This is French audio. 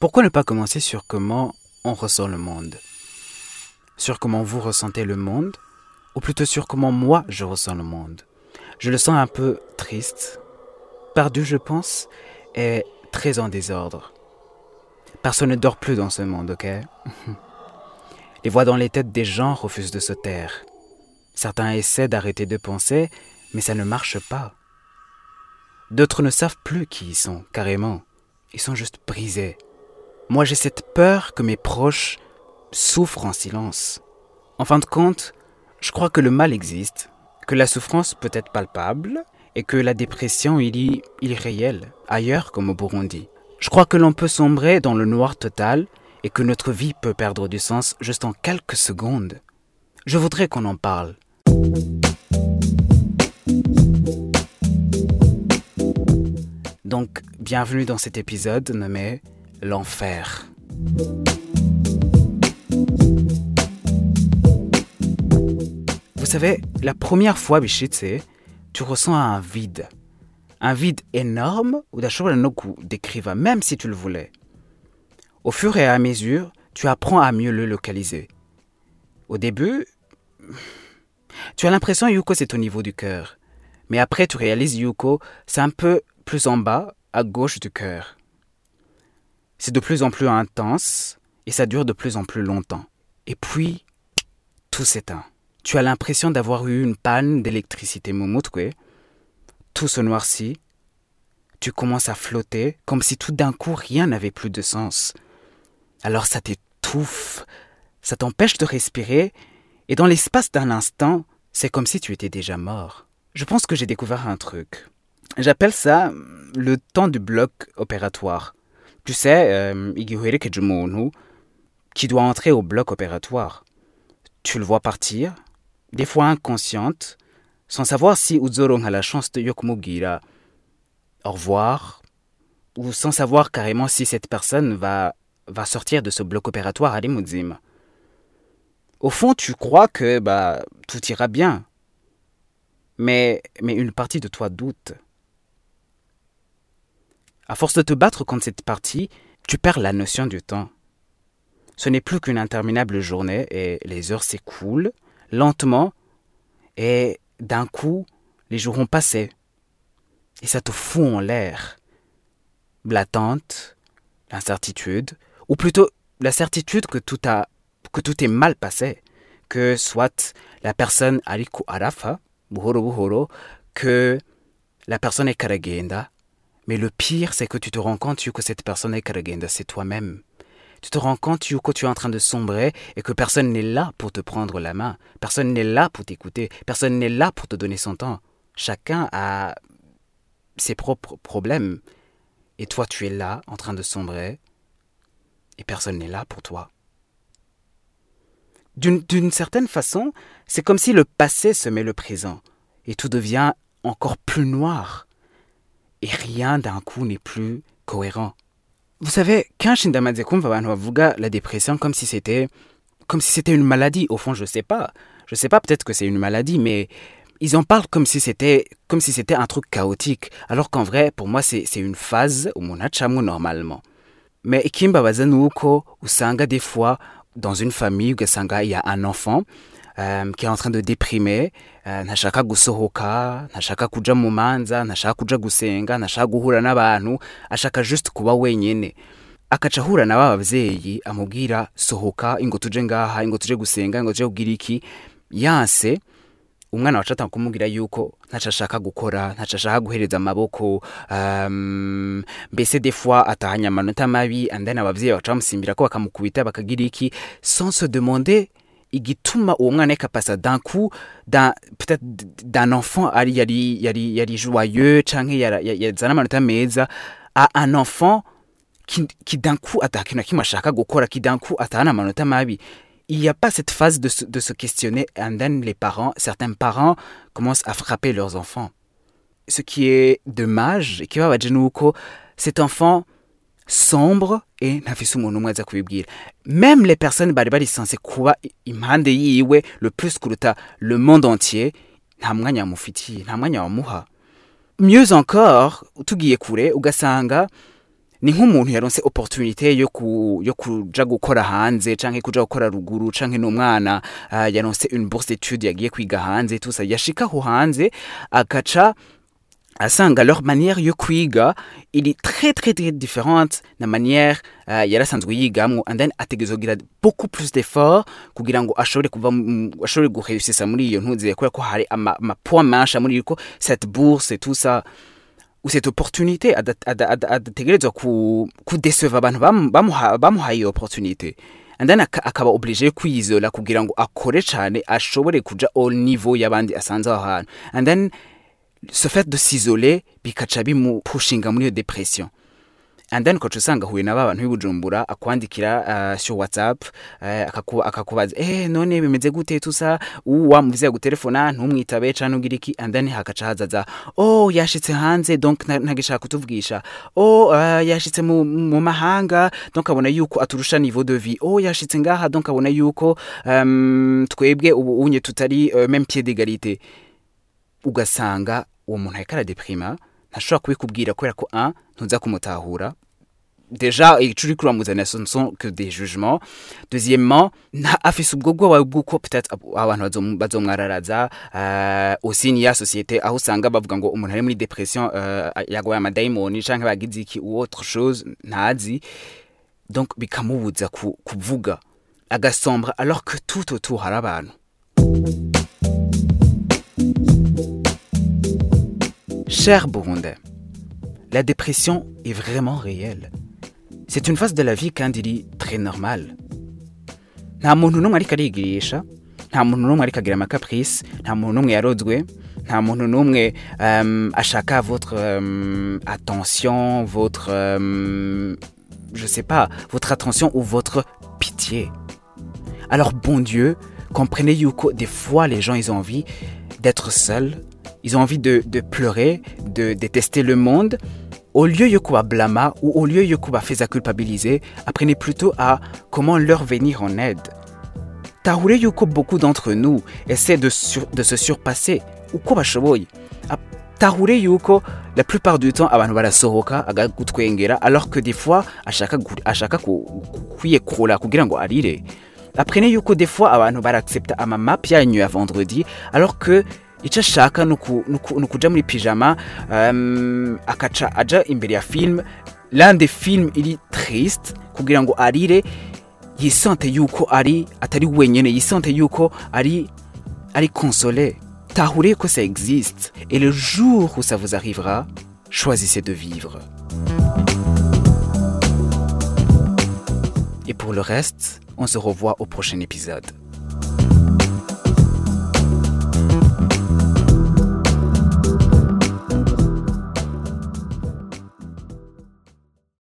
Pourquoi ne pas commencer sur comment on ressent le monde? Sur comment vous ressentez le monde? Ou plutôt sur comment moi je ressens le monde? Je le sens un peu triste, perdu je pense, et très en désordre. Personne ne dort plus dans ce monde, ok? Les voix dans les têtes des gens refusent de se taire. Certains essaient d'arrêter de penser, mais ça ne marche pas. D'autres ne savent plus qui ils sont, carrément. Ils sont juste brisés. Moi, j'ai cette peur que mes proches souffrent en silence. En fin de compte, je crois que le mal existe, que la souffrance peut être palpable et que la dépression il est, il est réelle, ailleurs comme au Burundi. Je crois que l'on peut sombrer dans le noir total et que notre vie peut perdre du sens juste en quelques secondes. Je voudrais qu'on en parle. Donc, bienvenue dans cet épisode nommé L'enfer. Vous savez, la première fois, Bichitse, tu ressens un vide. Un vide énorme où d'ashobora no décrire, même si tu le voulais. Au fur et à mesure, tu apprends à mieux le localiser. Au début, tu as l'impression, Yuko, c'est au niveau du cœur. Mais après, tu réalises, Yuko, c'est un peu plus en bas, à gauche du cœur. C'est de plus en plus intense et ça dure de plus en plus longtemps. Et puis, tout s'éteint. Tu as l'impression d'avoir eu une panne d'électricité Momutwe. Tout se noircit. Tu commences à flotter comme si tout d'un coup rien n'avait plus de sens. Alors ça t'étouffe, ça t'empêche de respirer et dans l'espace d'un instant, c'est comme si tu étais déjà mort. Je pense que j'ai découvert un truc. J'appelle ça le temps du bloc opératoire. Tu sais, euh, qui doit entrer au bloc opératoire. Tu le vois partir, des fois inconsciente, sans savoir si Uzoron a la chance de yokumubwira au revoir, ou sans savoir carrément si cette personne va, va sortir de ce bloc opératoire à Limoudzim. Au fond, tu crois que bah, tout ira bien. Mais, mais une partie de toi doute. À force de te battre contre cette partie, tu perds la notion du temps. Ce n'est plus qu'une interminable journée et les heures s'écoulent lentement et d'un coup, les jours ont passé. Et ça te fout en l'air. L'attente, l'incertitude, ou plutôt la certitude que tout, a, que tout est mal passé, que soit la personne ariku arafa, buhoro buhoro, que la personne est karagenda, mais le pire, c'est que tu te rends compte que cette personne est karagenda, c'est toi-même. Tu te rends compte que tu es en train de sombrer et que personne n'est là pour te prendre la main. Personne n'est là pour t'écouter. Personne n'est là pour te donner son temps. Chacun a ses propres problèmes. Et toi, tu es là, en train de sombrer, et personne n'est là pour toi. D'une certaine façon, c'est comme si le passé se met le présent, et tout devient encore plus noir et rien d'un coup n'est plus cohérent. Vous savez, quand abantu bavuga la dépression comme si c'était comme si c'était une maladie, au fond, je sais pas. Je sais pas, peut-être que c'est une maladie, mais ils en parlent comme si c'était comme si c'était un truc chaotique, alors qu'en vrai, pour moi, c'est une phase où mon achamou normalement. Mais ikimbabaza nuko usanga des fois dans une famille il y a un enfant qui est en train de déprimer. Uh, ntashaka gusohoka ntashaka kuja mu manza ntashaka kuja gusenga ntashaka guhura n'abantu ashaka just kuba wenyene akaca ahura na ba bavyeyi amubwira sohoka ingo tuje ngaha ingo tuje gusenga ingo tuje kugira iki? Yanse umwana wacu atanga kumubwira yuko ntaco ashaka gukora ntaco ashaka guhereza amaboko um, mbese des fois atahanya amanota mabi and then abavyeyi baca bamusimbira ko bakamukubita bakagira iki? Sans se demander igituma uwo mwana ariko apasa d'un coup peut-être d'un enfant ari yari yari yari joyeux canke yazana amanota meza à un enfant qui, qui d'un coup atakintu kimwe ashaka gukora qui d'un coup atahana amanota mabi. Il n'y a pas cette phase de se, de se questionner and then les parents certains parents commencent à frapper leurs enfants. Ce qui est dommage qui va nuko cet enfant sombre et ntafise umuntu umwe aza kubibwira. Même les personnes bari barisanse kuba impande yiwe le plus kuruta le monde entier nta mwanya wamufitiye nta mwanya wamuha. Mieux encore tugiye kure ugasanga ni nk'umuntu yaronse opportunité yo ku, yo kuja hanze canke kuja gukora ruguru canke n'umwana uh, yaronse une bourse d'études yagiye kwiga hanze tout ça. Yashika aho hanze agaca asanga leur manière yo kwiga iri très très très différente na manière uh, yarasanzwe yigamwo and then ategerezwa kugira beaucoup plus d'effort kugira ngo ashobore kuva ashobore gureusisa muri iyo ntuzi kubera ko hari ama, ama point manche muri ko cette bourse et tout ça ou cette opportunité ada- ada- ada- adategerezwa ku kudeceva abantu bamu- bamuha- bamuhaye iyo opportunité. And then aka- akaba oblige kwizola kugira ngo akore cyane ashobore kuja au niveau y'abandi asanze aho hantu and then ce fait de s'isoler bikaca bimupushinga muri iyo depression. And then ukaca usanga ahuye n'aba bantu b'ibujumbura akwandikira uh, sur whatsapp uh, akaku- akakubaza eh none bimeze gute tusa? Uwa muvize gutelefona ntumwitabe canke ugira iki? And then hakaca hazaza oh yashitse hanze donc nta- ntagishaka kutuvugisha oh uh, yashitse mu, mu mahanga donc abona yuko aturusha niveau de vie. Oh yashitse ngaha donc abona yuko um, twebwe ubu unye tutari uh, même pied d'égalité. Ugasanga uwo muntu ariko aradeprima ntashobora kubikubwira kubera ko un ntuza kumutahura. Déjà ico uriko uramuzanira ce ne sont que des jugements. Deuxièmement nta afise ubwo bwoba bw'uko peut-être abantu bazom- bazomwararaza uh, aussi ni ya société aho usanga bavuga ngo umuntu ari muri depression uh, yagwaye amadayimoni bagize ou autre ntazi donc bikamubuza ku, kuvuga agasombra alors que tout autour hari abantu Cher Burundais, la dépression est vraiment réelle. C'est une phase de la vie kandi très normale. Nta muntu n'umwe ariko arigirisha, nta muntu n'umwe ariko agira amacaprice, nta muntu n'umwe yarozwe, nta muntu n'umwe ashaka votre euh, attention, votre euh, je sais pas, votre attention ou votre pitié. Alors bon Dieu, comprenez yuko des fois les gens ils ont envie d'être seuls, ils ont envie de, de pleurer, de détester le monde. Au lieu de kuba blama ou au lieu de kuba feza culpabiliser, apprenez plutôt à comment leur venir en aide. Tahure yuko beaucoup d'entre nous essaient de, sur- de se surpasser uko bashoboye. Ah, Tahure yuko la plupart du temps abantu barasohoka agagutwengera alors que des fois ashaka ashaka ku- kwiyekura kugira ngo arire. Apprenez yuko des fois abantu baraccepta amamap yanyu ya vendredi alors que icyo ashaka ni uku- ni uku- ni ukuja muri pijama um, akaca aja imbere ya film. L'un des films iri triste kugira ngo arire. Yisante yuko ari atari wenyene yisante yuko ari ari consolé. Tahurez que ça existe. Et le jour où ça vous arrivera choisissez de vivre. Et pour le reste on se revoit au prochain épisode